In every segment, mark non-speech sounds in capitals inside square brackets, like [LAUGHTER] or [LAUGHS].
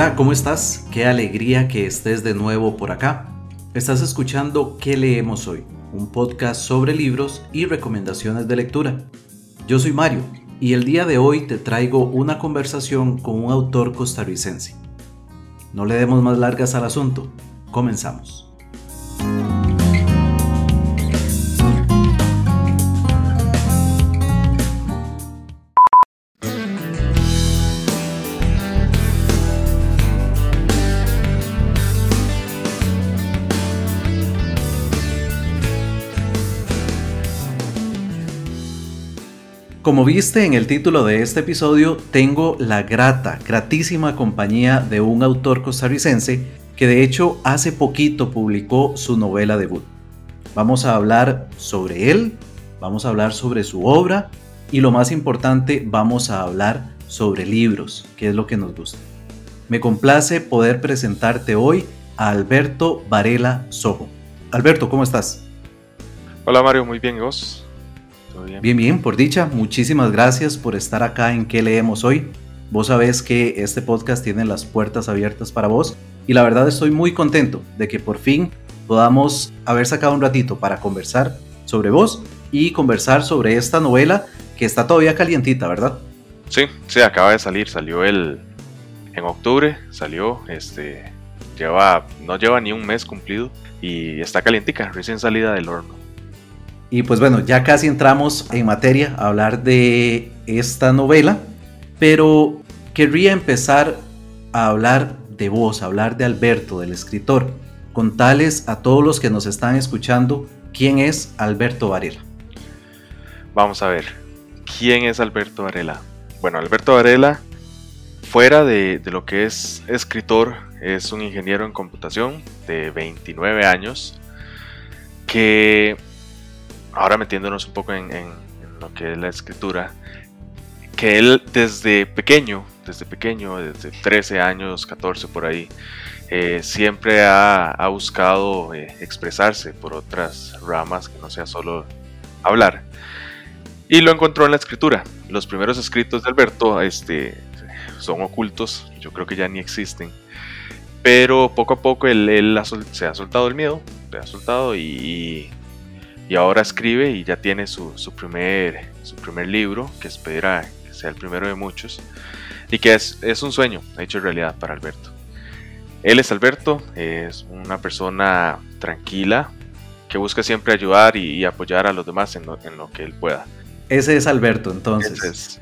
Hola, ¿cómo estás? Qué alegría que estés de nuevo por acá. Estás escuchando ¿Qué leemos hoy? Un podcast sobre libros y recomendaciones de lectura. Yo soy Mario y el día de hoy te traigo una conversación con un autor costarricense. No le demos más largas al asunto. Comenzamos. Como viste en el título de este episodio, tengo la grata, gratísima compañía de un autor costarricense que de hecho hace poquito publicó su novela debut. Vamos a hablar sobre él, vamos a hablar sobre su obra y lo más importante, vamos a hablar sobre libros, que es lo que nos gusta. Me complace poder presentarte hoy a Alberto Varela Sojo. Alberto, ¿cómo estás? Hola Mario, muy bien, ¿y vos? Bien? bien? por dicha. Muchísimas gracias por estar acá en ¿Qué leemos hoy? Vos sabés que este podcast tiene las puertas abiertas para vos y la verdad estoy muy contento de que por fin podamos haber sacado un ratito para conversar sobre vos y conversar sobre esta novela que está todavía calientita, ¿verdad? Sí, sí, acaba de salir, salió el en octubre, salió, este, lleva, no lleva ni un mes cumplido y está calientica, recién salida del horno. Y pues bueno, ya casi entramos en materia a hablar de esta novela, pero querría empezar a hablar de vos, a hablar de Alberto, del escritor. Contales a todos los que nos están escuchando quién es Alberto Varela. Vamos a ver, ¿quién es Alberto Varela? Bueno, Alberto Varela, fuera de, de lo que es escritor, es un ingeniero en computación de 29 años que ahora metiéndonos un poco en, lo que es la escritura, que él desde pequeño, desde pequeño, desde 13 años, 14 por ahí, eh, siempre ha, buscado eh, expresarse por otras ramas que no sea solo hablar. Y lo encontró en la escritura. Los primeros escritos de Alberto este, son ocultos, yo creo que ya ni existen. Pero poco a poco él, se ha soltado el miedo, se ha soltado y y ahora escribe y ya tiene su, primer, su primer libro, que espera que sea el primero de muchos, y que es, es un sueño hecho realidad para Alberto. Él es Alberto, es una persona tranquila, que busca siempre ayudar y, apoyar a los demás en lo, en lo, que él pueda. Ese es Alberto, entonces.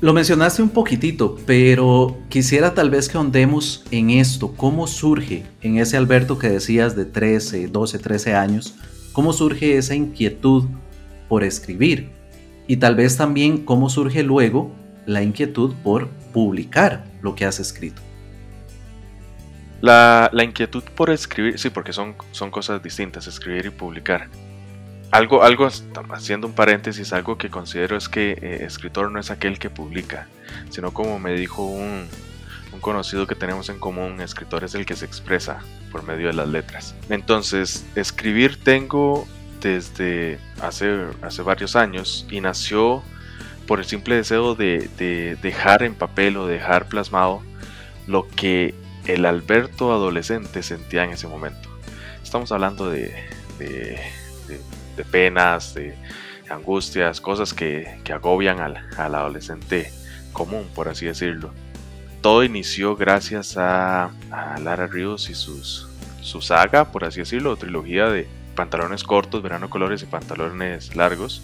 Lo mencionaste un poquitito, pero quisiera tal vez que ahondemos en esto, cómo surge en ese Alberto que decías de 13, 12, 13 años, cómo surge esa inquietud por escribir y tal vez también cómo surge luego la inquietud por publicar lo que has escrito. La, inquietud por escribir, sí, porque son, son cosas distintas, escribir y publicar. Algo, algo, haciendo un paréntesis, algo que considero es que eh, escritor no es aquel que publica, sino como me dijo un, un conocido que tenemos en común, escritor es el que se expresa por medio de las letras. Entonces, escribir tengo desde hace, hace varios años y nació por el simple deseo de, dejar en papel o dejar plasmado lo que el Alberto adolescente sentía en ese momento. Estamos hablando de, de, penas, de angustias, cosas que, agobian al, al adolescente común, por así decirlo todo inició gracias a, Lara Ríos y sus, su saga, por así decirlo, trilogía de pantalones cortos, verano colores y pantalones largos,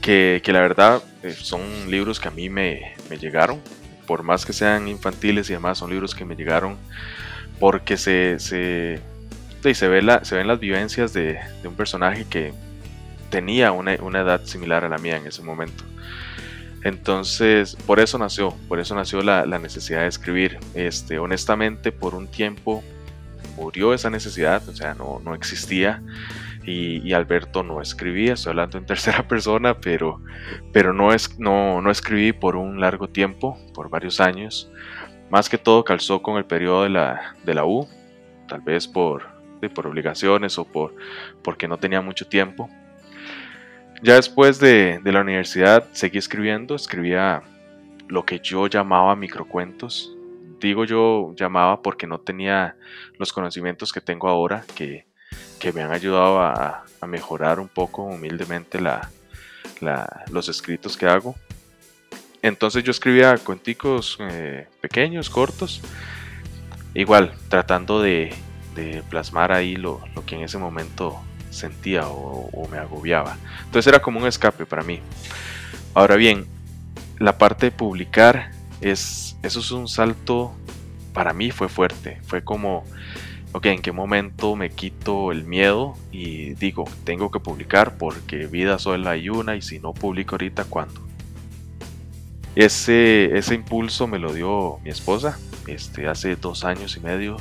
que, la verdad eh, son libros que a mí me, llegaron, por más que sean infantiles y demás, son libros que me llegaron porque se, se, se, ve la, se ven las vivencias de, un personaje que tenía una, una edad similar a la mía en ese momento. Entonces, por eso nació, por eso nació la, necesidad de escribir. Este, honestamente, por un tiempo murió esa necesidad, o sea, no, no existía. Y, Alberto no escribía, estoy hablando en [LAUGHS] tercera persona, pero, pero no, es, no, no escribí por un largo tiempo, por varios años. Más que todo calzó con el periodo de la, de la U, tal vez por, por obligaciones o por, porque no tenía mucho tiempo. Ya después de, la universidad seguí escribiendo, escribía lo que yo llamaba microcuentos, contigo yo llamaba porque no tenía los conocimientos que tengo ahora, que, que me han ayudado a, mejorar un poco humildemente la, los escritos que hago. Entonces yo escribía cuenticos eh, pequeños, cortos, igual tratando de, de plasmar ahí lo, lo, que en ese momento sentía o, me agobiaba. Entonces era como un escape para mí. Ahora bien, la parte de publicar es eso es un salto para mí fue fuerte. Fue como, ok, ¿en qué momento me quito el miedo y digo, tengo que publicar porque vida solo hay una y si no publico ahorita, ¿cuándo? Ese, ese impulso me lo dio mi esposa este, hace dos años y medio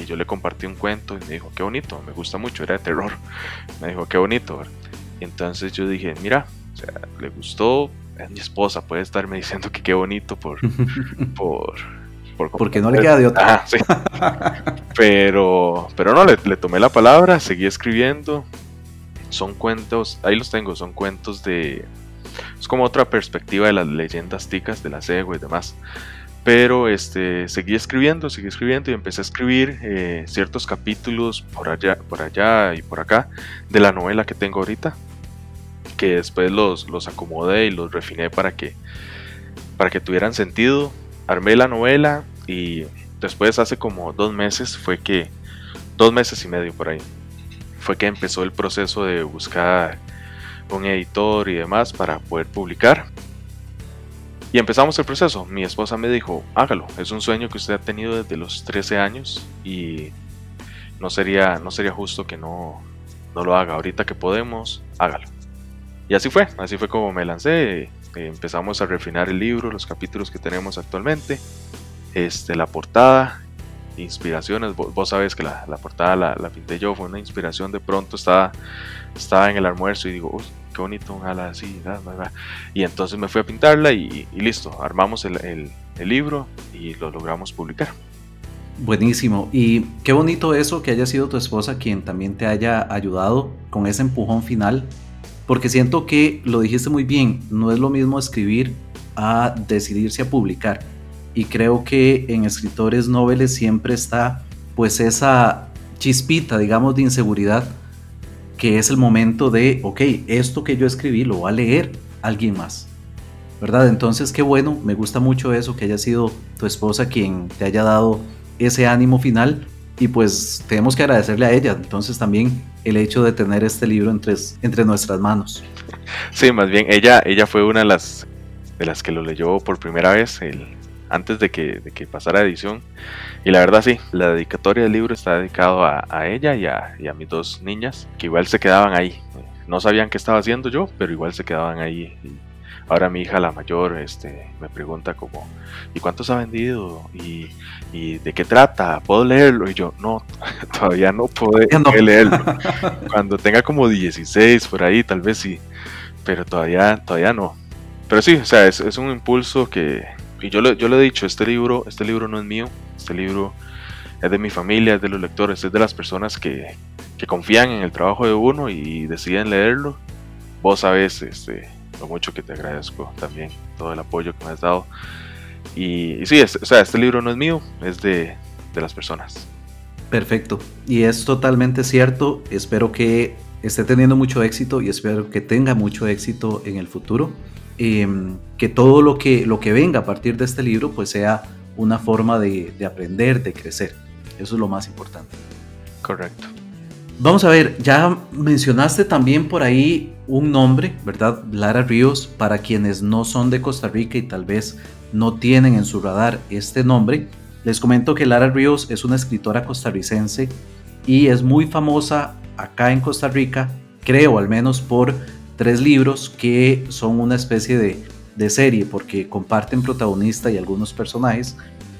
que yo le compartí un cuento y me dijo, qué bonito, me gusta mucho, era de terror. Me dijo, qué bonito. Y entonces yo dije, mira, o sea, le gustó, es mi esposa, puede estarme diciendo que qué bonito por... [LAUGHS] por, por Porque no le queda de otra. Ah, sí. pero, pero no, le, le tomé la palabra, seguí escribiendo. Son cuentos, ahí los tengo, son cuentos de, es como otra perspectiva de las leyendas ticas de la cego y demás. Pero este, seguí escribiendo, seguí escribiendo y empecé a escribir eh, ciertos capítulos por allá, por allá y por acá de la novela que tengo ahorita. Que después los, los acomodé y los refiné para que, para que tuvieran sentido. Armé la novela y después hace como dos meses fue que, dos meses y medio por ahí, fue que empezó el proceso de buscar un editor y demás para poder publicar. Y empezamos el proceso. Mi esposa me dijo, hágalo. Es un sueño que usted ha tenido desde los 13 años y no sería, no sería justo que no, no lo haga. Ahorita que podemos, hágalo. Y así fue, así fue como me lancé. empezamos a refinar el libro, los capítulos que tenemos actualmente, este, la portada, inspiraciones. Vos, sabés que la, portada la, la, pinté yo, fue una inspiración. De pronto estaba, estaba en el almuerzo y digo, bonito, ala así, y entonces me fui a pintarla y, listo, armamos el, libro y lo logramos publicar. Buenísimo, y qué bonito eso que haya sido tu esposa quien también te haya ayudado con ese empujón final, porque siento que lo dijiste muy bien, no es lo mismo escribir a decidirse a publicar, y creo que en escritores noveles siempre está pues esa chispita, digamos, de inseguridad que es el momento de, ok, esto que yo escribí lo va a leer alguien más. ¿Verdad? Entonces, qué bueno, me gusta mucho eso, que haya sido tu esposa quien te haya dado ese ánimo final y pues tenemos que agradecerle a ella. Entonces también el hecho de tener este libro entre, entre nuestras manos. Sí, más bien ella, ella fue una de las, de las que lo leyó por primera vez el, antes de que, de que pasara edición. Y la verdad sí, la dedicatoria del libro está dedicado a, a ella y a, y a, mis dos niñas, que igual se quedaban ahí. No sabían qué estaba haciendo yo, pero igual se quedaban ahí. Y ahora mi hija, la mayor, este, me pregunta como, ¿y cuántos ha vendido? ¿Y, y de qué trata? ¿Puedo leerlo? Y yo, no, [LAUGHS] todavía no puedo no. leerlo. [LAUGHS] Cuando tenga como 16 por ahí, tal vez sí, pero todavía, todavía no. Pero sí, o sea, es, es un impulso que, y yo, yo le he dicho, este libro, este libro no es mío, este libro es de mi familia, es de los lectores, es de las personas que, que confían en el trabajo de uno y deciden leerlo. Vos sabes este, lo mucho que te agradezco también, todo el apoyo que me has dado. Y, y sí, o sea, este libro no es mío, es de, de las personas. Perfecto. Y es totalmente cierto. Espero que esté teniendo mucho éxito y espero que tenga mucho éxito en el futuro. Em, que todo lo que, lo que venga a partir de este libro pues sea una forma de, de aprender, de crecer. Eso es lo más importante. Correcto. Vamos a ver, ya mencionaste también por ahí un nombre, ¿verdad? Lara Ríos, para quienes no son de Costa Rica y tal vez no tienen en su radar este nombre. Les comento que Lara Ríos es una escritora costarricense y es muy famosa acá en Costa Rica, creo al menos por tres libros que son una especie de, de serie porque comparten protagonista y algunos personajes,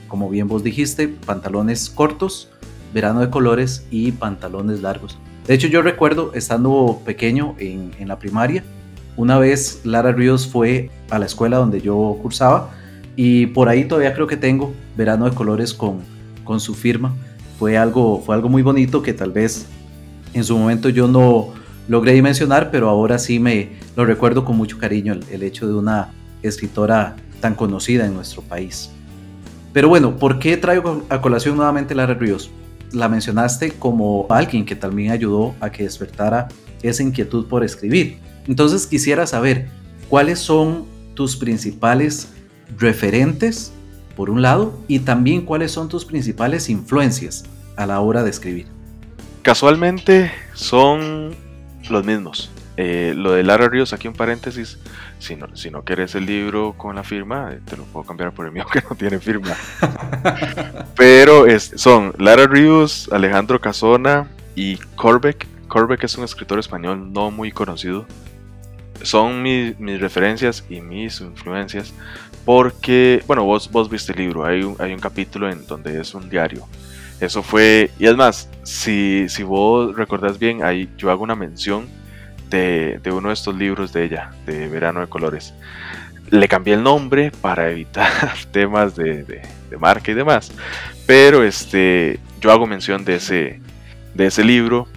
como bien vos dijiste, pantalones cortos, verano de colores y pantalones largos. De hecho yo recuerdo estando pequeño en, en la primaria, una vez Lara Ríos fue a la escuela donde yo cursaba y por ahí todavía creo que tengo verano de colores con, con su firma. Fue algo, fue algo muy bonito que tal vez en su momento yo no, logré mencionar, pero ahora sí me lo recuerdo con mucho cariño el, hecho de una escritora tan conocida en nuestro país. Pero bueno, ¿por qué traigo a colación nuevamente Lara Ríos? La mencionaste como alguien que también ayudó a que despertara esa inquietud por escribir. Entonces quisiera saber cuáles son tus principales referentes, por un lado, y también cuáles son tus principales influencias a la hora de escribir. Casualmente son los mismos. Eh, lo de Lara Ríos, aquí un paréntesis, si no, si no quieres el libro con la firma, eh, te lo puedo cambiar por el mío [LAUGHS] que no tiene firma. [LAUGHS] Pero son Lara Ríos, Alejandro Casona y Corbeck. Corbeck es un escritor español no muy conocido. Son mis, referencias y mis influencias porque, bueno, vos, vos viste el libro, hay un, hay un capítulo en donde es un diario. Eso fue, y es más, si, si vos recordás bien, ahí yo hago una mención de, uno de estos libros de ella, de Verano de Colores. Le cambié el nombre para evitar [LAUGHS] temas de, marca y demás. Pero este, yo hago mención de ese, de ese libro.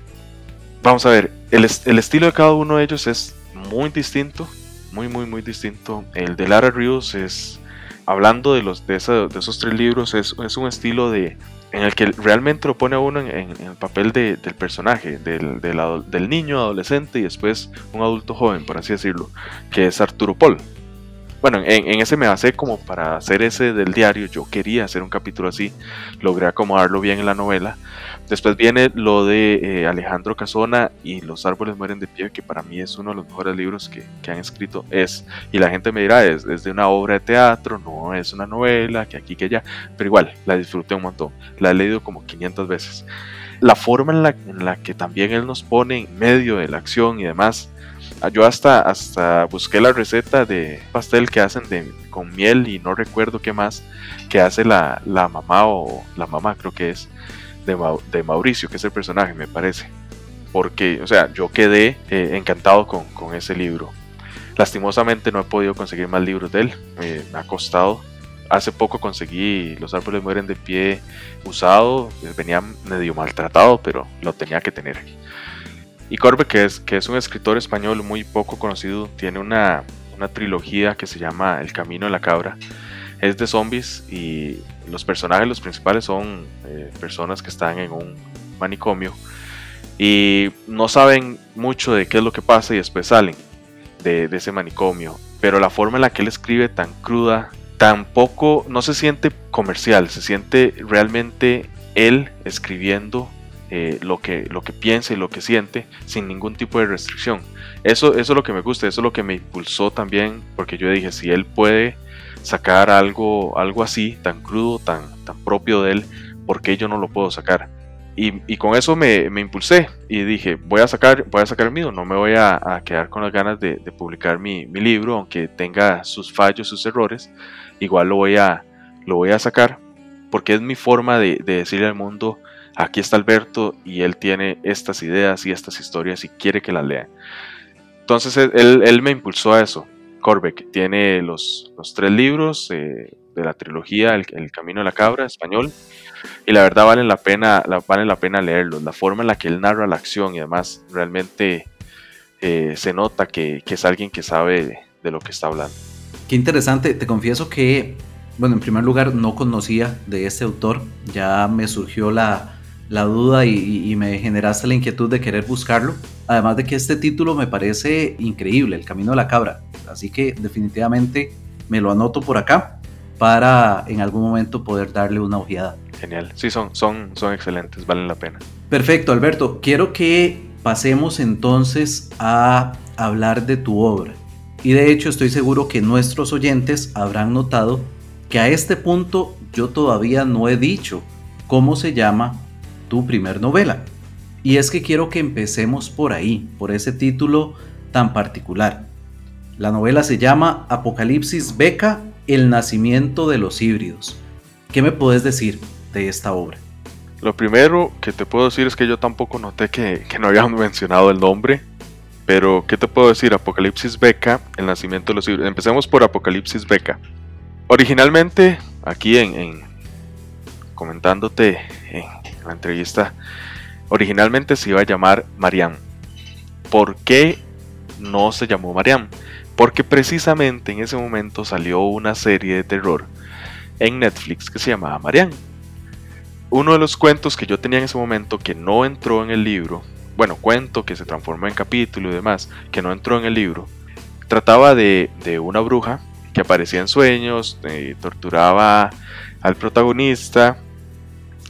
Vamos a ver, el, estilo de cada uno de ellos es muy distinto. Muy, muy, muy distinto. El de Lara Rios es, hablando de, los, de, de esos tres libros, es, es un estilo de, en el que realmente lo pone a uno en, el papel del personaje, del, del, niño, adolescente y después un adulto joven, por así decirlo, que es Arturo Paul. Bueno, en, ese me basé como para hacer ese del diario, yo quería hacer un capítulo así, logré acomodarlo bien en la novela, Después viene lo de eh, Alejandro Casona y Los árboles mueren de pie, que para mí es uno de los mejores libros que, han escrito. Es, y la gente me dirá, es, de una obra de teatro, no es una novela, que aquí, que allá, pero igual, la disfruté un montón. La he leído como 500 veces. La forma en la, en la que también él nos pone en medio de la acción y demás, ah, yo hasta, hasta busqué la receta de pastel que hacen de, con miel y no recuerdo qué más, que hace la, la mamá o la mamá creo que es de, Mauricio, que es el personaje, me parece. Porque, o sea, yo quedé eh, encantado con, ese libro. Lastimosamente no he podido conseguir más libros de él, me ha costado. Hace poco conseguí Los árboles mueren de pie usado, venía medio maltratado, pero lo tenía que tener. Y Corbe, que es, que es un escritor español muy poco conocido, tiene una, una trilogía que se llama El Camino de la Cabra, es de zombies y los personajes, los principales son eh, personas que están en un manicomio y no saben mucho de qué es lo que pasa y después salen de, ese manicomio. Pero la forma en la que él escribe tan cruda, tampoco, no se siente comercial, se siente realmente él escribiendo eh, lo, que, lo que piensa y lo que siente sin ningún tipo de restricción. Eso, eso es lo que me gusta, eso es lo que me impulsó también, porque yo dije, si él puede sacar algo, algo así, tan crudo, tan, tan propio de él, porque yo no lo puedo sacar? Y, con eso me, impulsé y dije, voy a sacar, voy a sacar el mío, no me voy a, quedar con las ganas de, publicar mi, libro, aunque tenga sus fallos, sus errores, igual lo voy a, lo voy a sacar, porque es mi forma de, decirle al mundo, aquí está Alberto y él tiene estas ideas y estas historias y quiere que las lean. Entonces él, él me impulsó a eso, Corbeck. Tiene los, los tres libros eh, de la trilogía el, Camino de la Cabra, español, y la verdad vale la pena, la, vale la pena leerlos. La forma en la que él narra la acción y además realmente eh, se nota que, es alguien que sabe de, lo que está hablando. Qué interesante, te confieso que, bueno, en primer lugar no conocía de este autor, ya me surgió la, la duda y, me generaste la inquietud de querer buscarlo. Además de que este título me parece increíble, El Camino de la Cabra. Así que definitivamente me lo anoto por acá para en algún momento poder darle una ojeada. Genial, sí, son, son, son excelentes, valen la pena. Perfecto, Alberto. Quiero que pasemos entonces a hablar de tu obra. Y de hecho estoy seguro que nuestros oyentes habrán notado que a este punto yo todavía no he dicho cómo se llama tu primer novela. Y es que quiero que empecemos por ahí, por ese título tan particular. La novela se llama Apocalipsis Beca, el nacimiento de los híbridos. ¿Qué me puedes decir de esta obra? Lo primero que te puedo decir es que yo tampoco noté que, no habían [LAUGHS] mencionado el nombre, pero ¿qué te puedo decir? Apocalipsis Beca, el nacimiento de los híbridos. Empecemos por Apocalipsis Beca. Originalmente, aquí en comentándote en la entrevista, originalmente se iba a llamar Mariam. ¿Por qué no se llamó Mariam? Porque precisamente en ese momento salió una serie de terror en Netflix que se llamaba Marianne. Uno de los cuentos que yo tenía en ese momento que no entró en el libro, bueno, cuento que se transformó en capítulo y demás, que no entró en el libro, trataba de, una bruja que aparecía en sueños, eh, torturaba al protagonista.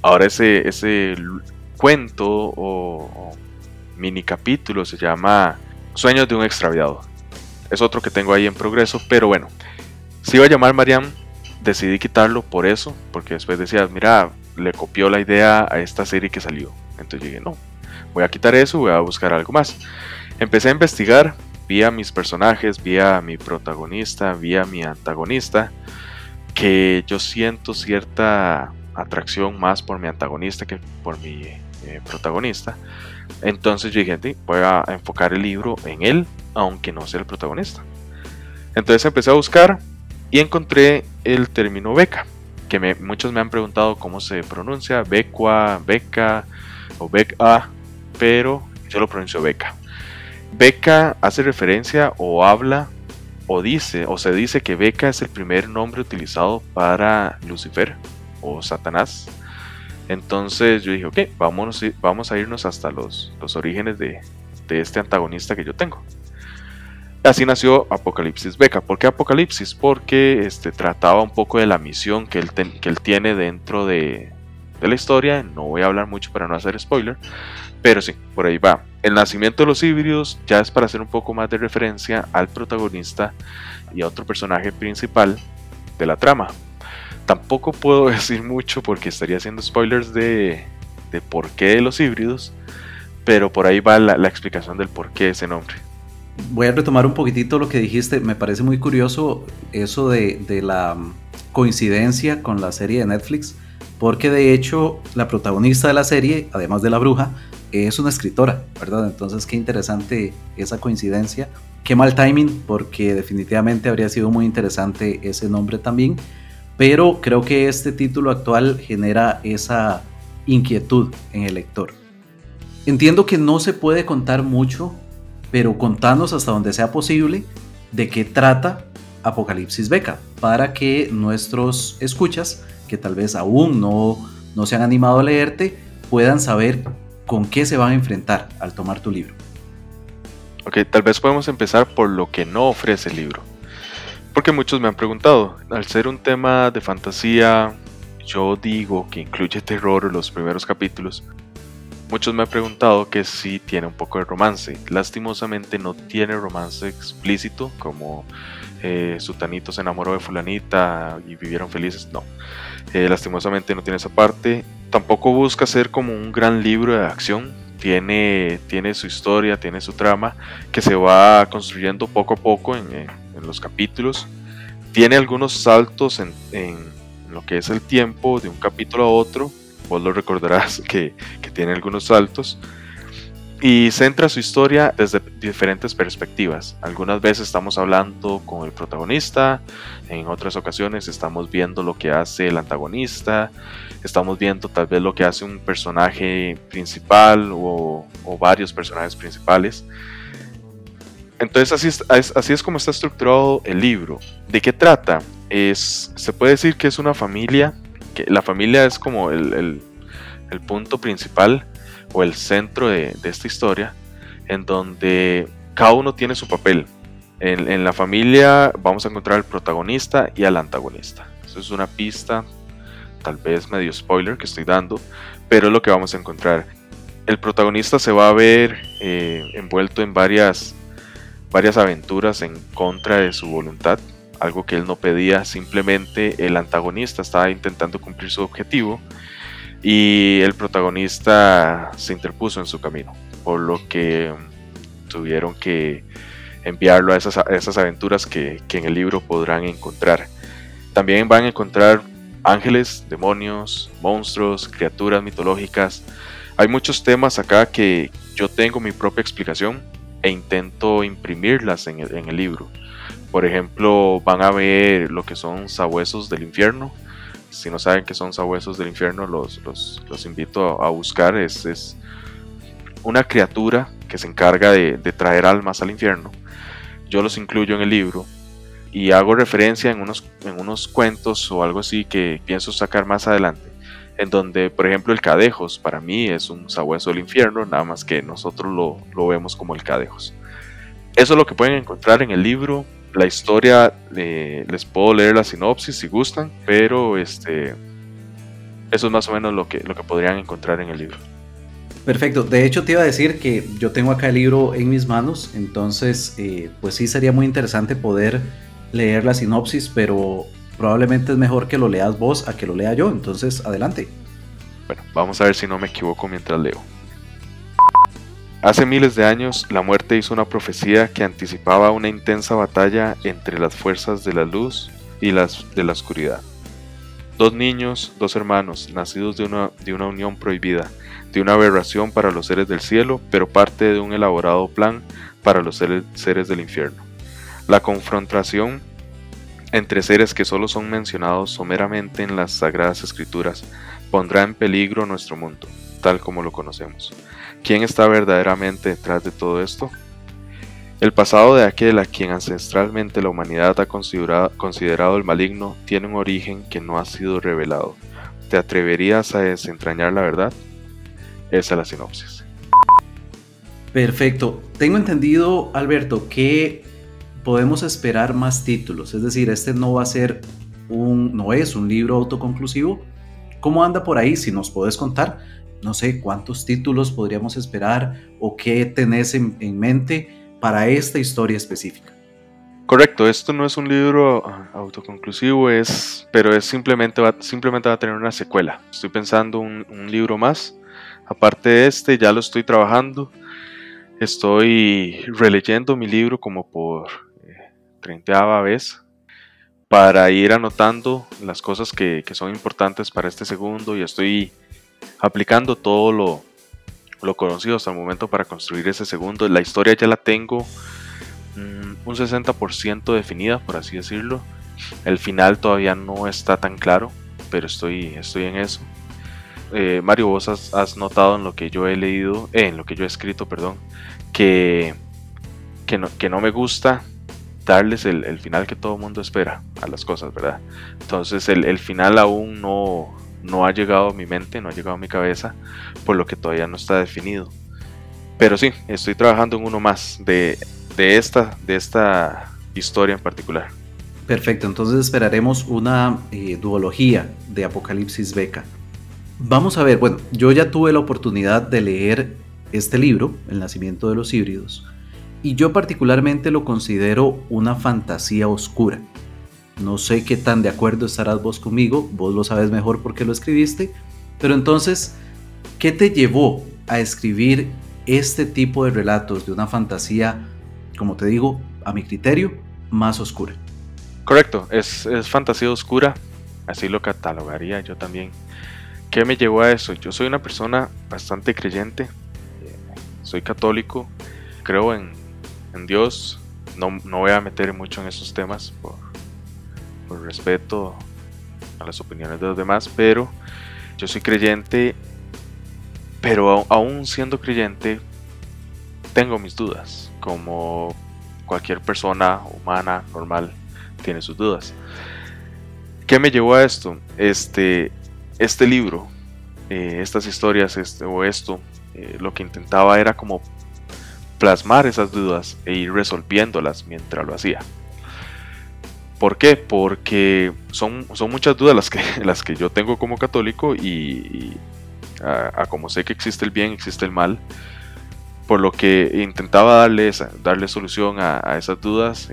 Ahora ese, ese cuento o, mini capítulo se llama Sueños de un extraviado. Es otro que tengo ahí en progreso, pero bueno, si iba a llamar Mariam, decidí quitarlo por eso, porque después decía, mira, le copió la idea a esta serie que salió. Entonces dije, no, voy a quitar eso, voy a buscar algo más. Empecé a investigar, vi a mis personajes, vi a mi protagonista, vi a mi antagonista, que yo siento cierta atracción más por mi antagonista que por mi eh, protagonista. Entonces yo dije, voy a enfocar el libro en él, aunque no sea el protagonista. Entonces empecé a buscar y encontré el término beca, que muchos me han preguntado cómo se pronuncia, becua, beca o beca, pero yo lo pronuncio beca. Beca hace referencia o habla o dice o se dice que Beca es el primer nombre utilizado para Lucifer o Satanás. Entonces yo dije, ok, vámonos, vamos a irnos hasta los, los orígenes de, de, este antagonista que yo tengo. Así nació Apocalipsis Beca. ¿Por qué Apocalipsis? Porque este, trataba un poco de la misión que él, que él tiene dentro de, de la historia. No voy a hablar mucho para no hacer spoiler. Pero sí, por ahí va. El nacimiento de los híbridos ya es para hacer un poco más de referencia al protagonista y a otro personaje principal de la trama. Tampoco puedo [LAUGHS] decir mucho porque estaría haciendo spoilers de, de por qué los híbridos, pero por ahí va la, explicación del por qué ese nombre. Voy a retomar un poquitito lo que dijiste. Me parece muy curioso eso de, de la coincidencia con la serie de Netflix, porque de hecho la protagonista de la serie, además de la bruja, es una escritora, ¿verdad? Entonces qué interesante esa coincidencia. Qué mal timing, porque definitivamente habría sido muy interesante ese nombre también. Pero creo que este título actual genera esa inquietud en el lector. Entiendo que no se puede contar mucho, pero contanos hasta donde sea posible de qué trata Apocalipsis Beca, para que nuestros escuchas, que tal vez aún no, no se han animado a leerte, puedan saber con qué se van a enfrentar al tomar tu libro. Ok, tal vez podemos empezar por lo que no ofrece el libro. Porque muchos me han preguntado, al ser un tema de fantasía, yo digo que incluye terror en los primeros capítulos. Muchos me han preguntado que si tiene un poco de romance. Lastimosamente no tiene romance explícito, como eh, Sutanito se enamoró de Fulanita y vivieron felices. No, eh, lastimosamente no tiene esa parte tampoco busca ser como un gran libro de acción. Tiene, tiene su historia, tiene su trama que se va construyendo poco a poco en, los capítulos. Tiene algunos saltos en, lo que es el tiempo de un capítulo a otro. Vos lo recordarás [LAUGHS] que, que tiene algunos saltos y centra su historia desde diferentes perspectivas. Algunas veces estamos hablando con el protagonista, en otras ocasiones estamos viendo lo que hace el antagonista, estamos viendo tal vez lo que hace un personaje principal o, varios personajes principales. Entonces así es, así es como está estructurado el libro. ¿De qué trata? Es, se puede decir que es una familia, la familia es como el, el punto principal o el centro de, esta historia, en donde cada uno tiene su papel. En, la familia vamos a encontrar al protagonista y al antagonista. Eso es una pista, tal vez medio spoiler que estoy dando, pero es lo que vamos a encontrar. El protagonista se va a ver eh, envuelto en varias, varias aventuras en contra de su voluntad, algo que él no pedía, simplemente el antagonista estaba intentando cumplir su objetivo y el protagonista se interpuso en su camino, por lo que tuvieron que enviarlo a esas, aventuras que, en el libro podrán encontrar. También van a encontrar ángeles, demonios, monstruos, criaturas mitológicas. Hay muchos temas acá que yo tengo mi propia explicación e intento imprimirlas en el, libro. Por ejemplo, van a ver lo que son sabuesos del infierno, si no saben qué son sabuesos del infierno, los, los, invito a, buscar. Es, es, una criatura que se encarga de, traer almas al infierno. Yo los incluyo en el libro y hago referencia en unos, en unos cuentos o algo así que pienso sacar más adelante, en donde, por ejemplo, el Cadejos para mí es un sabueso del infierno, nada más que nosotros lo, lo vemos como el Cadejos. Eso es lo que pueden encontrar en el libro. La historia, eh, les puedo leer la sinopsis si gustan, pero este, eso es más o menos lo que, lo que podrían encontrar en el libro. Perfecto. De hecho, te iba a decir que yo tengo acá el libro en mis manos, entonces, eh, pues sí sería muy interesante poder leer la sinopsis, pero probablemente es mejor que lo leas vos a que lo lea yo. Entonces, adelante. Bueno, vamos a ver si no me equivoco mientras leo. Hace miles de años, la muerte hizo una profecía que anticipaba una intensa batalla entre las fuerzas de la luz y las de la oscuridad. Dos niños, dos hermanos, nacidos de una, de una unión prohibida, de una aberración para los seres del cielo, pero parte de un elaborado plan para los seres, del infierno. La confrontación entre seres que solo son mencionados someramente en las sagradas escrituras pondrá en peligro nuestro mundo, tal como lo conocemos. ¿Quién está verdaderamente detrás de todo esto? El pasado de aquel a quien ancestralmente la humanidad ha considerado, considerado el maligno tiene un origen que no ha sido revelado. ¿Te atreverías a desentrañar la verdad? Esa es la sinopsis. Perfecto. Tengo entendido, Alberto, que podemos esperar más títulos. Es decir, este no va a ser un, no es un libro autoconclusivo. ¿Cómo anda por ahí? Si nos puedes contar, no sé cuántos títulos podríamos esperar o qué tenés en, mente para esta historia específica. Correcto, esto no es un libro ah, autoconclusivo, es, pero es simplemente va, simplemente va a tener una secuela. Estoy pensando un, un libro más Aparte de este, ya lo estoy trabajando. Estoy releyendo mi libro como por eh, treinta vez para ir anotando las cosas que, son importantes para este segundo y estoy aplicando todo lo, lo conocido hasta el momento para construir ese segundo. La historia ya la tengo mm, un 60% definida, por así decirlo. El final todavía no está tan claro, pero estoy, estoy en eso. Eh, Mario, vos has, notado en lo que yo he leído, eh, en lo que yo he escrito, perdón, que, que, no, que no me gusta darles el, final que todo el mundo espera a las cosas, ¿verdad? Entonces el, final aún no, no ha llegado a mi mente, no ha llegado a mi cabeza, por lo que todavía no está definido. Pero sí, estoy trabajando en uno más de, esta, de esta historia en particular. Perfecto, entonces esperaremos una eh, duología de Apocalipsis Beca. Vamos a ver, bueno, yo ya tuve la oportunidad de leer este libro, El nacimiento de los híbridos, y yo particularmente lo considero una fantasía oscura. No sé qué tan de acuerdo estarás vos conmigo, vos lo sabes mejor porque lo escribiste, pero entonces, ¿qué te llevó a escribir este tipo de relatos de una fantasía, como te digo, a mi criterio, más oscura? Correcto, es, es fantasía oscura, así lo catalogaría yo también. ¿Qué me llevó a eso? Yo soy una persona bastante creyente, eh, soy católico, creo en, Dios, no, no, voy a meter mucho en esos temas por, respeto a las opiniones de los demás, pero yo soy creyente, pero aún siendo creyente, tengo mis dudas, como cualquier persona humana normal tiene sus dudas. ¿Qué me llevó a esto? Este, este libro, eh, estas historias este, o esto, eh, lo que intentaba era como plasmar esas dudas e ir resolviéndolas mientras lo hacía. ¿Por qué? Porque son, son muchas dudas las que, [LAUGHS] las que yo tengo como católico y, a, como sé que existe el bien, existe el mal, por lo que intentaba darle, darle solución a, esas dudas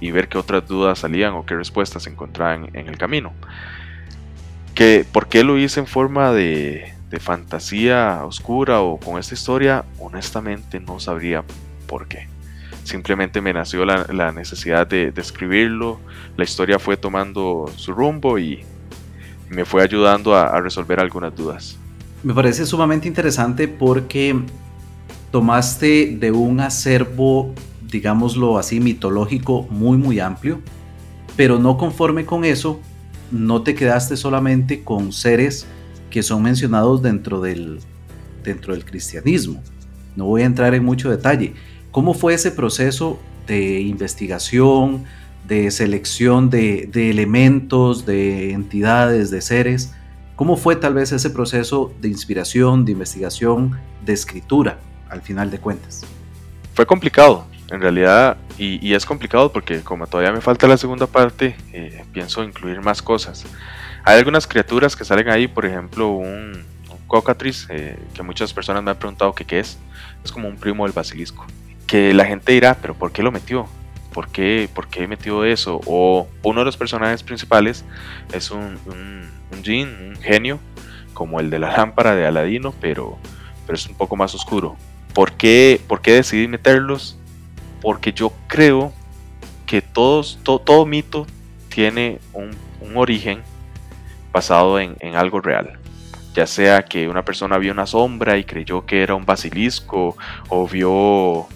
y, ver qué otras dudas salían o qué respuestas encontraban en el camino. ¿Por qué lo hice en forma de, fantasía oscura o con esta historia? Honestamente no sabría por qué. Simplemente me nació la, necesidad de, escribirlo, la historia fue tomando su rumbo y me fue ayudando a, a resolver algunas dudas. Me parece sumamente interesante porque tomaste de un acervo, digámoslo así, mitológico muy muy amplio, pero no conforme con eso, no te quedaste solamente con seres que son mencionados dentro del, dentro del cristianismo. No voy a entrar en mucho detalle. ¿Cómo fue ese proceso de investigación, de selección de, de elementos, de entidades, de seres. ¿Cómo fue tal vez ese proceso de inspiración, de investigación, de escritura, al final de cuentas? Fue complicado, en realidad, y, es complicado porque como todavía me falta la segunda parte, eh, pienso incluir más cosas. Hay algunas criaturas que salen ahí, por ejemplo, un, cocatriz, eh, que muchas personas me han preguntado qué es. Es como un primo del basilisco. Que la gente dirá, pero ¿por qué lo metió? ¿Por qué, ¿Por qué metió eso? O uno de los personajes principales es un, un, un genio, como el de la lámpara de Aladino, pero, pero es un poco más oscuro. ¿Por qué, ¿Por qué decidí meterlos? Porque yo creo que todos, todo mito tiene un, origen basado en, algo real. Ya sea que una persona vio una sombra y creyó que era un basilisco, o vio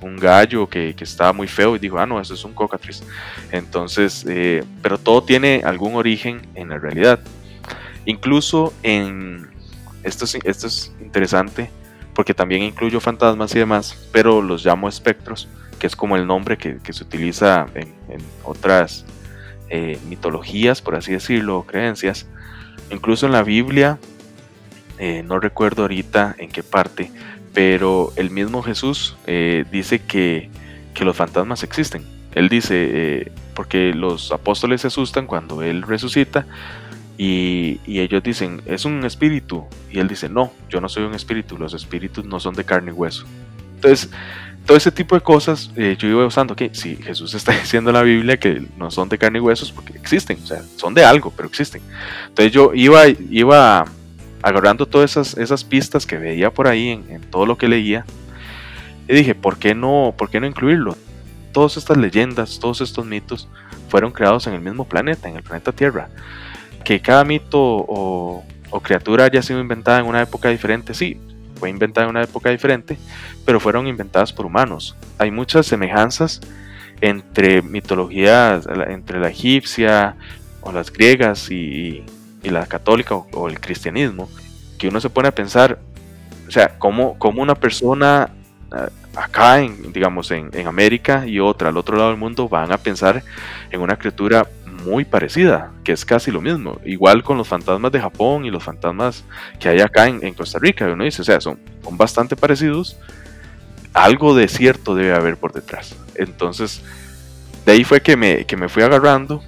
un gallo que, que estaba muy feo y dijo, ah, no, eso es un cocatriz. Entonces, eh, pero todo tiene algún origen en la realidad. Incluso en, esto es, esto es interesante, porque también incluyo fantasmas y demás, pero los llamo espectros, que es como el nombre que, que se utiliza en, otras eh, mitologías, por así decirlo, creencias. Incluso en la Biblia, eh, no recuerdo ahorita en qué parte, pero el mismo Jesús eh, dice que, que, los fantasmas existen. Él dice, porque los apóstoles se asustan cuando Él resucita y, y, ellos dicen, es un espíritu. Y Él dice, no, yo no soy un espíritu, los espíritus no son de carne y hueso. Entonces, todo ese tipo de cosas eh, yo iba usando que si Jesús está [LAUGHS] diciendo en la Biblia que no son de carne y huesos porque existen, o sea, son de algo, pero existen. Entonces yo iba, iba agarrando todas esas, esas pistas que veía por ahí en, todo lo que leía y dije, ¿por qué, no, ¿por qué no incluirlo? Todas estas leyendas, todos estos mitos fueron creados en el mismo planeta, en el planeta Tierra. Que cada mito o, o criatura haya sido inventada en una época diferente, sí, fue inventada en una época diferente, pero fueron inventadas por humanos. Hay muchas semejanzas entre mitologías, entre la egipcia o las griegas y, la católica o, el cristianismo, que uno se pone a pensar, o sea, cómo, una persona eh, acá, en, digamos, en, en América y otra al otro lado del mundo van a pensar en una criatura muy parecida, que es casi lo mismo. Igual con los fantasmas de Japón y los fantasmas que hay acá en, Costa Rica. Uno dice, o sea, son, son bastante parecidos. Algo de cierto debe haber por detrás. Entonces, de ahí fue que me, que me fui agarrando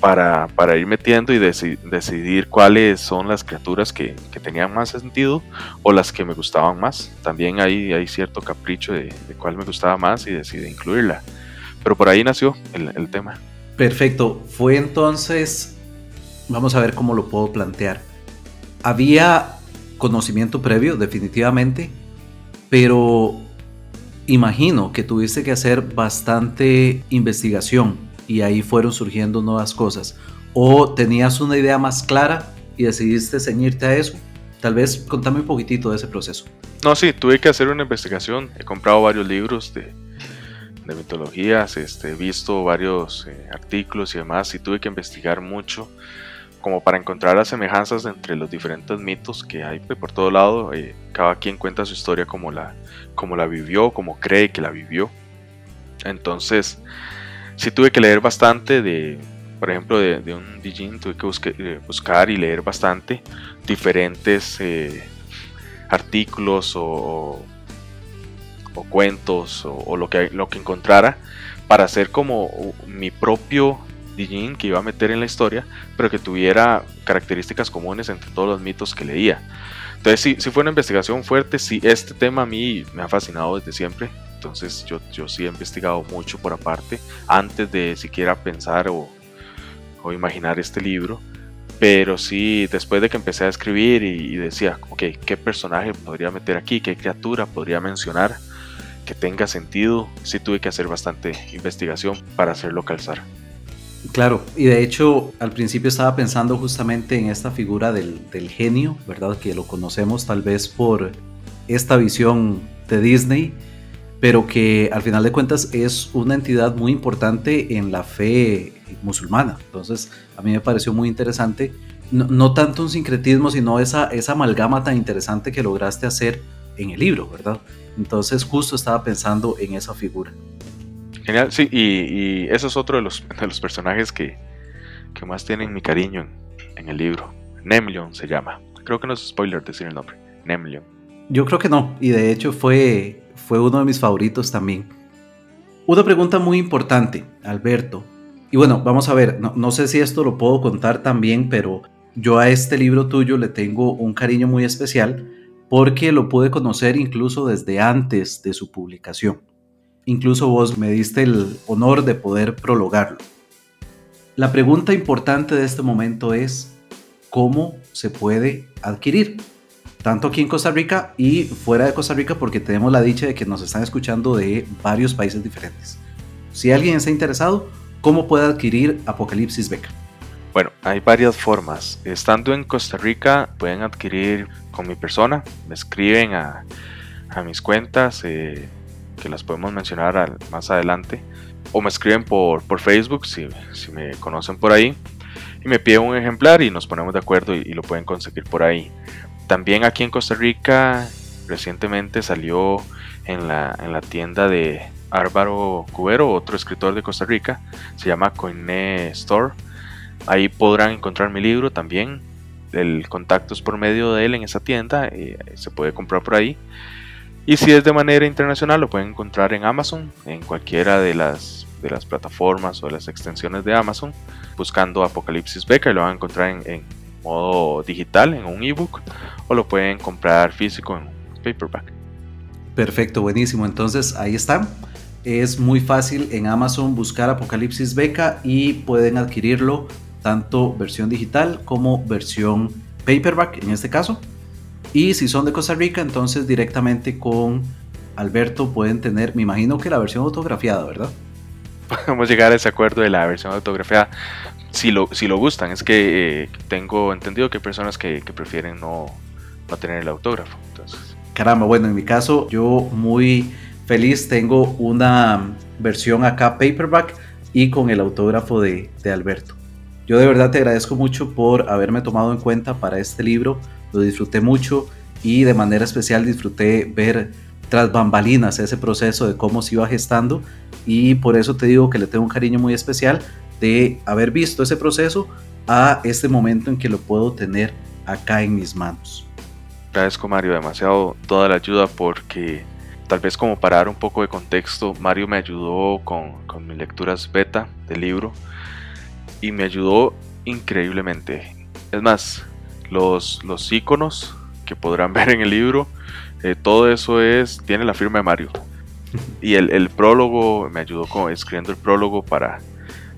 para, para ir metiendo y decidir cuáles son las criaturas que, que, tenían más sentido o las que me gustaban más. También hay, hay cierto capricho de, de cuál me gustaba más y decidí incluirla. Pero por ahí nació el, el tema. Perfecto. Fue entonces, vamos a ver cómo lo puedo plantear. Había conocimiento previo, definitivamente, pero imagino que tuviste que hacer bastante investigación y ahí fueron surgiendo nuevas cosas. ¿O tenías una idea más clara y decidiste ceñirte a eso? Tal vez contame un poquitito de ese proceso. No, sí, tuve que hacer una investigación. He comprado varios libros de, de mitologías, este, he visto varios eh, artículos y demás y tuve que investigar mucho como para encontrar las semejanzas entre los diferentes mitos que hay por todo lado. Eh, cada quien cuenta su historia como la, como la vivió, como cree que la vivió. Entonces, sí tuve que leer bastante de, por ejemplo, de, un Dijin, tuve que eh, buscar y leer bastante diferentes artículos o, o cuentos o, lo, que, lo que encontrara para hacer como mi propio Dijin que iba a meter en la historia, pero que tuviera características comunes entre todos los mitos que leía. Entonces sí, sí fue una investigación fuerte, sí, este tema a mí me ha fascinado desde siempre, entonces yo, yo sí he investigado mucho por aparte, antes de siquiera pensar o, o imaginar este libro. Pero sí, después de que empecé a escribir y, y, decía, ok, ¿qué personaje podría meter aquí? ¿Qué criatura podría mencionar? que tenga sentido, sí tuve que hacer bastante investigación para hacerlo calzar. Claro, y de hecho al principio estaba pensando justamente en esta figura del, del genio, ¿verdad? Que lo conocemos tal vez por esta visión de Disney, pero que al final de cuentas es una entidad muy importante en la fe musulmana. Entonces a mí me pareció muy interesante, no, no tanto un sincretismo, sino esa, esa amalgama tan interesante que lograste hacer en el libro, ¿verdad? Entonces justo estaba pensando en esa figura. Genial, sí, y, eso es otro de los, de los personajes que, que más tienen mi cariño en, el libro. Nemlion se llama. Creo que no es spoiler decir el nombre. Nemlion. Yo creo que no, y de hecho fue, fue uno de mis favoritos también. Una pregunta muy importante, Alberto. Y bueno, vamos a ver, no, sé si esto lo puedo contar también, pero yo a este libro tuyo le tengo un cariño muy especial porque lo pude conocer incluso desde antes de su publicación. Incluso vos me diste el honor de poder prologarlo. La pregunta importante de este momento es cómo se puede adquirir, tanto aquí en Costa Rica y fuera de Costa Rica porque tenemos la dicha de que nos están escuchando de varios países diferentes. Si alguien está interesado, ¿cómo puede adquirir Apocalipsis Beca? Bueno, hay varias formas. Estando en Costa Rica, pueden adquirir con mi persona, me escriben a, mis cuentas, eh, que las podemos mencionar más adelante, o me escriben por, por Facebook, si, si, me conocen por ahí, y me piden un ejemplar y nos ponemos de acuerdo y, lo pueden conseguir por ahí. También aquí en Costa Rica, recientemente salió en la, en la tienda de Álvaro Cubero, otro escritor de Costa Rica, se llama Coiné Store Ahí podrán encontrar mi libro también. El contacto es por medio de él en esa tienda. Y se puede comprar por ahí. Y si es de manera internacional, lo pueden encontrar en Amazon, en cualquiera de las, de las plataformas o de las extensiones de Amazon, buscando Apocalipsis Beca y lo van a encontrar en, en modo digital, en un ebook, o lo pueden comprar físico en paperback. Perfecto, buenísimo. Entonces ahí está. Es muy fácil en Amazon buscar Apocalipsis Beca y pueden adquirirlo tanto versión digital como versión paperback en este caso. Y si son de Costa Rica, entonces directamente con Alberto pueden tener, me imagino que la versión autografiada, ¿verdad? [LAUGHS] Podemos llegar a ese acuerdo de la versión autografiada si lo, si lo gustan. Es que eh, tengo entendido que hay personas que, prefieren no, no, tener el autógrafo. Entonces. Caramba, bueno, en mi caso yo muy feliz tengo una versión acá paperback y con el autógrafo de, de Alberto. Yo de verdad te agradezco mucho por haberme tomado en cuenta para este libro, lo disfruté mucho y de manera especial disfruté ver tras bambalinas ese proceso de cómo se iba gestando y por eso te digo que le tengo un cariño muy especial de haber visto ese proceso a este momento en que lo puedo tener acá en mis manos. Agradezco Mario demasiado toda la ayuda porque tal vez como para dar un poco de contexto, Mario me ayudó con, con mis lecturas beta del libro y me ayudó increíblemente. Es más, los, los iconos que podrán [LAUGHS] ver en el libro, eh, todo eso es tiene la firma de Mario. [LAUGHS] Y el, prólogo me ayudó con, escribiendo el prólogo para,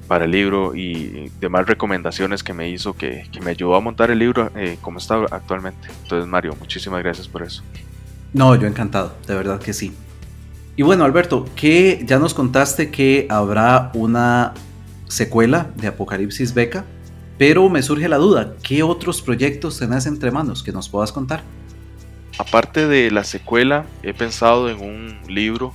para el libro y demás recomendaciones que me hizo que, me ayudó a montar el libro eh, como está actualmente. Entonces Mario, muchísimas gracias por eso. No, yo encantado, de verdad que sí. Y bueno, Alberto, que ya nos contaste que habrá una secuela de Apocalipsis Beca, pero me surge la duda, ¿qué otros proyectos tenés entre manos que nos puedas contar? Aparte de la secuela, he pensado en un libro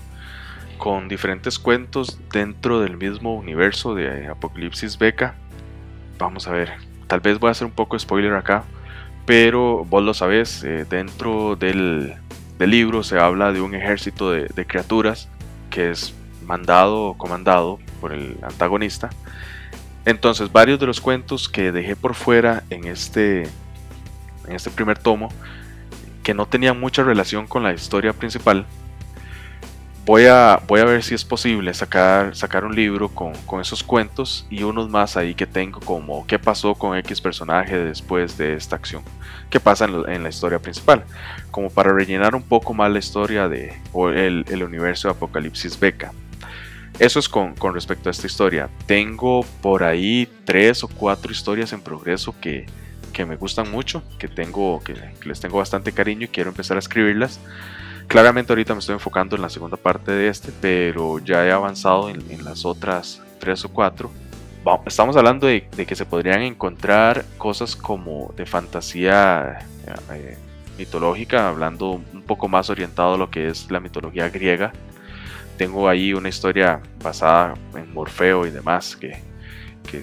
con diferentes cuentos dentro del mismo universo de Apocalipsis Beca. Vamos a ver, tal vez voy a hacer un poco spoiler acá, pero vos lo sabés, eh, dentro del, libro se habla de un ejército de, de criaturas que es mandado o comandado por el antagonista. Entonces, varios de los cuentos que dejé por fuera en este, en este primer tomo, que no tenían mucha relación con la historia principal, voy a, voy a ver si es posible sacar, sacar un libro con, esos cuentos y unos más ahí que tengo como qué pasó con X personaje después de esta acción, qué pasa en, la historia principal, como para rellenar un poco más la historia de el, el universo de Apocalipsis Beca. Eso es con, respecto a esta historia. Tengo por ahí tres o cuatro historias en progreso que, me gustan mucho, que, tengo, que, les tengo bastante cariño y quiero empezar a escribirlas. Claramente ahorita me estoy enfocando en la segunda parte de este, pero ya he avanzado en, las otras tres o cuatro. Estamos hablando de, que se podrían encontrar cosas como de fantasía eh, mitológica, hablando un poco más orientado a lo que es la mitología griega tengo ahí una historia basada en Morfeo y demás que,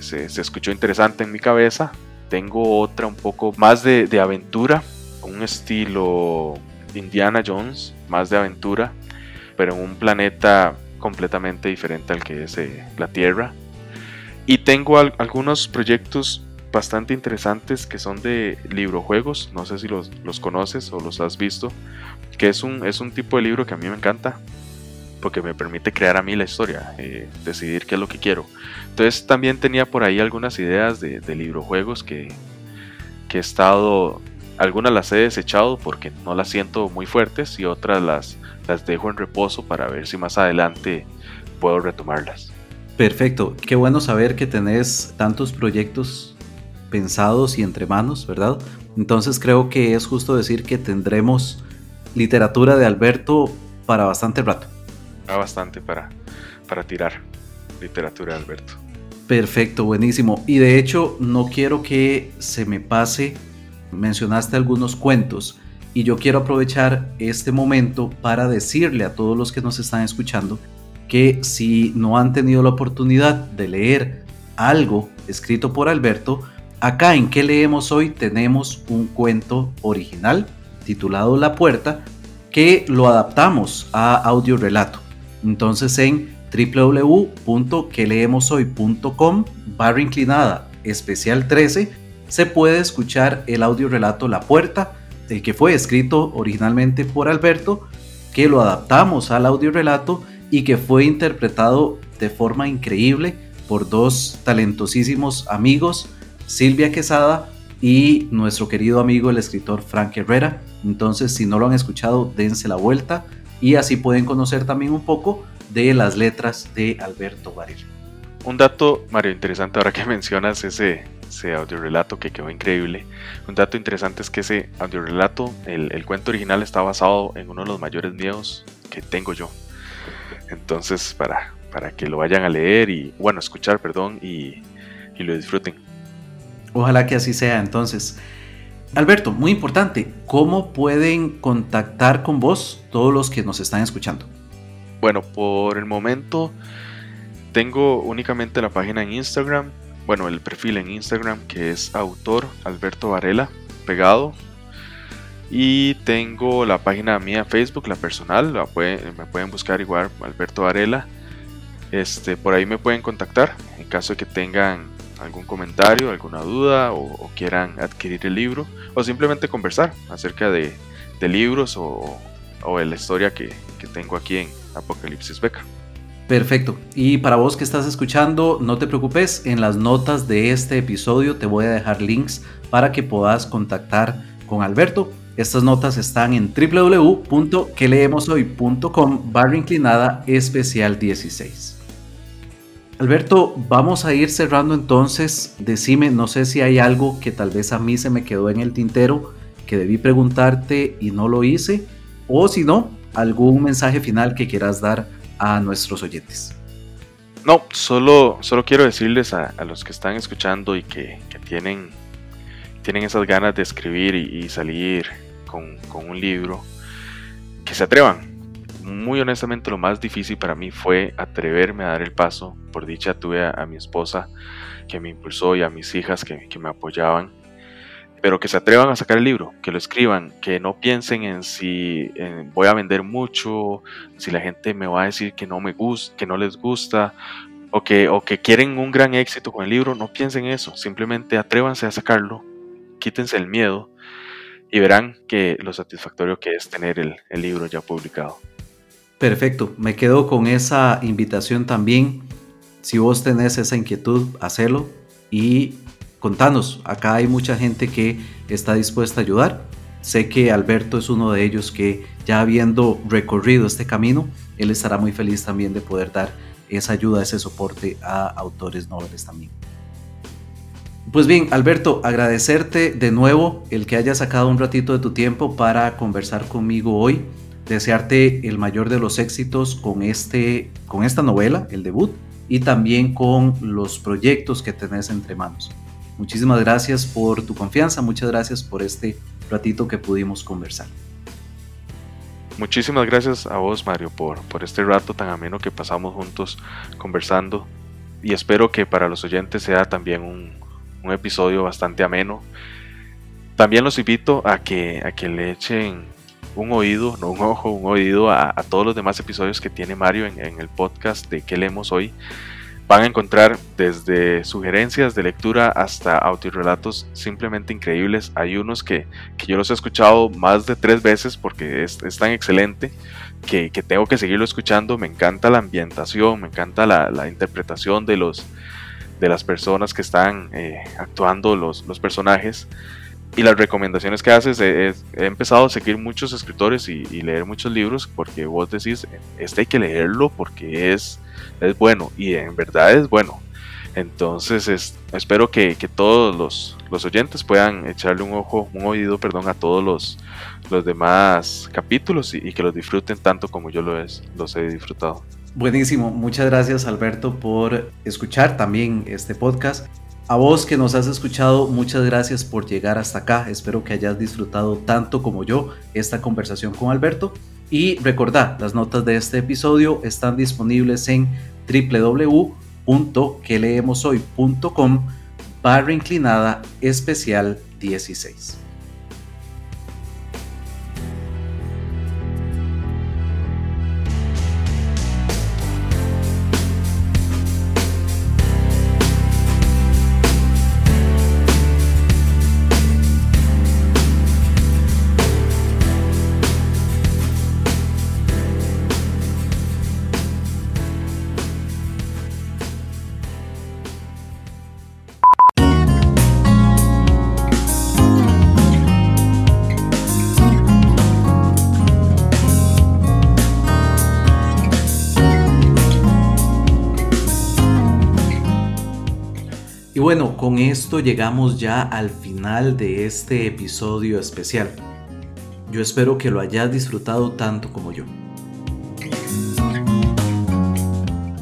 se, escuchó interesante en mi cabeza. Tengo otra un poco más de, aventura, un estilo Indiana Jones, más de aventura, pero en un planeta completamente diferente al que es eh, la Tierra. Y tengo algunos proyectos bastante interesantes que son de librojuegos, no sé si los, conoces o los has visto, que es un, es un tipo de libro que a mí me encanta porque me permite crear a mí la historia, eh, decidir qué es lo que quiero. Entonces también tenía por ahí algunas ideas de, de librojuegos que, que he estado, algunas las he desechado porque no las siento muy fuertes y otras las, las dejo en reposo para ver si más adelante puedo retomarlas. Perfecto, qué bueno saber que tenés tantos proyectos pensados y entre manos, ¿verdad? Entonces creo que es justo decir que tendremos literatura de Alberto para bastante rato. Ah, bastante para, para tirar literatura de Alberto. Perfecto, buenísimo. Y de hecho, no quiero que se me pase, mencionaste algunos cuentos, y yo quiero aprovechar este momento para decirle a todos los que nos están escuchando que si no han tenido la oportunidad de leer algo escrito por Alberto, acá en que leemos hoy tenemos un cuento original titulado La Puerta que lo adaptamos a audio relato. Entonces en www.queleemoshoy.com barra inclinada especial 13 se puede escuchar el audio relato La Puerta, el que fue escrito originalmente por Alberto, que lo adaptamos al audio relato y que fue interpretado de forma increíble por dos talentosísimos amigos, Silvia Quesada y nuestro querido amigo el escritor Frank Herrera. Entonces, si no lo han escuchado, dense la vuelta y así pueden conocer también un poco de las letras de Alberto Varela. Un dato, Mario, interesante ahora que mencionas ese, ese audiorelato que quedó increíble. Un dato interesante es que ese audiorelato, el, el cuento original está basado en uno de los mayores miedos que tengo yo. Entonces, para, para que lo vayan a leer y, bueno, escuchar, perdón, y, y lo disfruten. Ojalá que así sea. Entonces, Alberto, muy importante, ¿cómo pueden contactar con vos todos los que nos están escuchando? Bueno, por el momento tengo únicamente la página en Instagram, bueno, el perfil en Instagram que es autor Alberto Varela, pegado, y tengo la página mía Facebook, la personal, la me pueden buscar igual Alberto Varela. Este, por ahí me pueden contactar en caso de que tengan algún comentario, alguna duda o, quieran adquirir el libro o simplemente conversar acerca de, libros o, de la historia que, que tengo aquí en Apocalipsis Beca. Perfecto. Y para vos que estás escuchando, no te preocupes, en las notas de este episodio te voy a dejar links para que puedas contactar con Alberto estas notas están en www.queleemoshoy.com barra inclinada especial 16. Alberto, vamos a ir cerrando entonces. Decime, no sé si hay algo que tal vez a mí se me quedó en el tintero que debí preguntarte y no lo hice, o si no, algún mensaje final que quieras dar a nuestros oyentes. No, solo, solo quiero decirles a, los que están escuchando y que, tienen, tienen esas ganas de escribir y salir con, un libro, que se atrevan. Muy honestamente lo más difícil para mí fue atreverme a dar el paso. Por dicha tuve a, mi esposa que me impulsó y a mis hijas que, me apoyaban. Pero que se atrevan a sacar el libro, que lo escriban, que no piensen en si voy a vender mucho, si la gente me va a decir que no me gusta, que no les gusta, o que, o que quieren un gran éxito con el libro, no piensen eso, simplemente atrévanse a sacarlo, quítense el miedo y verán que lo satisfactorio que es tener el, libro ya publicado. Perfecto, me quedo con esa invitación también. Si vos tenés esa inquietud, hacelo y contanos. Acá hay mucha gente que está dispuesta a ayudar. Sé que Alberto es uno de ellos que ya habiendo recorrido este camino, él estará muy feliz también de poder dar esa ayuda, ese soporte a autores nobles también. Pues bien, Alberto, agradecerte de nuevo el que hayas sacado un ratito de tu tiempo para conversar conmigo hoy. Desearte el mayor de los éxitos con, este, con esta novela, el debut, y también con los proyectos que tenés entre manos. Muchísimas gracias por tu confianza, muchas gracias por este ratito que pudimos conversar. Muchísimas gracias a vos, Mario, por, por este rato tan ameno que pasamos juntos conversando y espero que para los oyentes sea también un, un episodio bastante ameno. También los invito a que, a que le echen un oído, no un ojo, un oído a, todos los demás episodios que tiene Mario en, en el podcast de ¿Qué leemos hoy? Van a encontrar desde sugerencias de lectura hasta autorrelatos simplemente increíbles. Hay unos que, yo los he escuchado más de tres veces porque es, tan excelente que, tengo que seguirlo escuchando. Me encanta la ambientación, me encanta la, interpretación de, los, de las personas que están eh, actuando los, los personajes y las recomendaciones que haces, he, empezado a seguir muchos escritores y, leer muchos libros porque vos decís, este hay que leerlo porque es es bueno y en verdad es bueno. Entonces espero que, todos los, oyentes puedan echarle un ojo, un oído, perdón, a todos los, los demás capítulos y, que los disfruten tanto como yo los, los he disfrutado. Buenísimo, muchas gracias Alberto por escuchar también este podcast. A vos que nos has escuchado, muchas gracias por llegar hasta acá. Espero que hayas disfrutado tanto como yo esta conversación con Alberto. Y recordad, las notas de este episodio están disponibles en www.queleemoshoy.com barra inclinada especial 16. Con esto llegamos ya al final de este episodio especial. Yo espero que lo hayas disfrutado tanto como yo.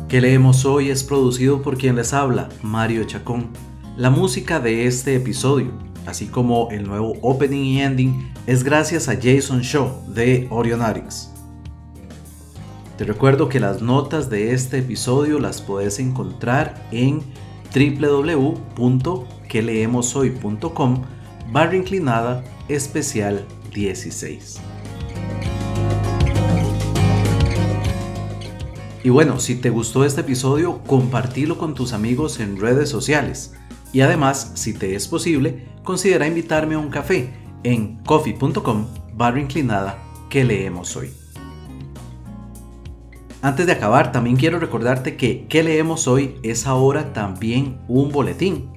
Que leemos hoy es producido por quien les habla, Mario Chacón. La música de este episodio, así como el nuevo opening y ending, es gracias a Jason Shaw de Orionarix. Te recuerdo que las notas de este episodio las puedes encontrar en www.queleemoshoy.com barra inclinada especial 16. Y bueno, si te gustó este episodio, compartilo con tus amigos en redes sociales. Y además, si te es posible, considera invitarme a un café en coffee.com barra inclinada que leemos hoy. Antes de acabar, también quiero recordarte que ¿Qué leemos hoy? es ahora también un boletín.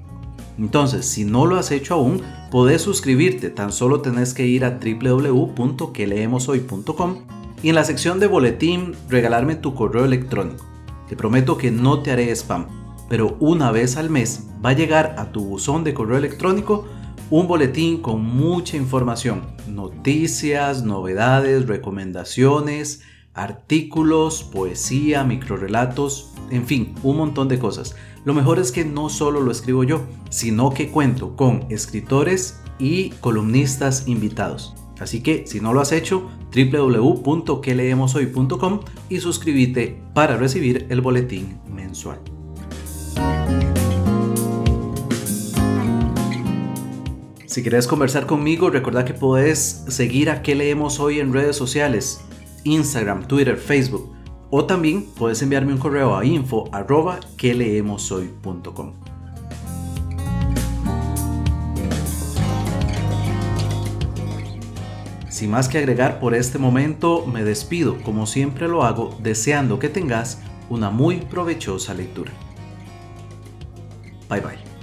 Entonces, si no lo has hecho aún, podés suscribirte, tan solo tenés que ir a www.queleemoshoy.com y en la sección de boletín regalarme tu correo electrónico. Te prometo que no te haré spam, pero una vez al mes va a llegar a tu buzón de correo electrónico un boletín con mucha información, noticias, novedades, recomendaciones, artículos, poesía, microrelatos, en fin, un montón de cosas. Lo mejor es que no solo lo escribo yo, sino que cuento con escritores y columnistas invitados. Así que si no lo has hecho, www.queleemoshoy.com y suscríbete para recibir el boletín mensual. Si quieres conversar conmigo, recuerda que puedes seguir a qué leemos hoy en redes sociales. Instagram, Twitter, Facebook. O también puedes enviarme un correo a info arroba que leemos Sin más que agregar por este momento, me despido como siempre lo hago, deseando que tengas una muy provechosa lectura. Bye bye.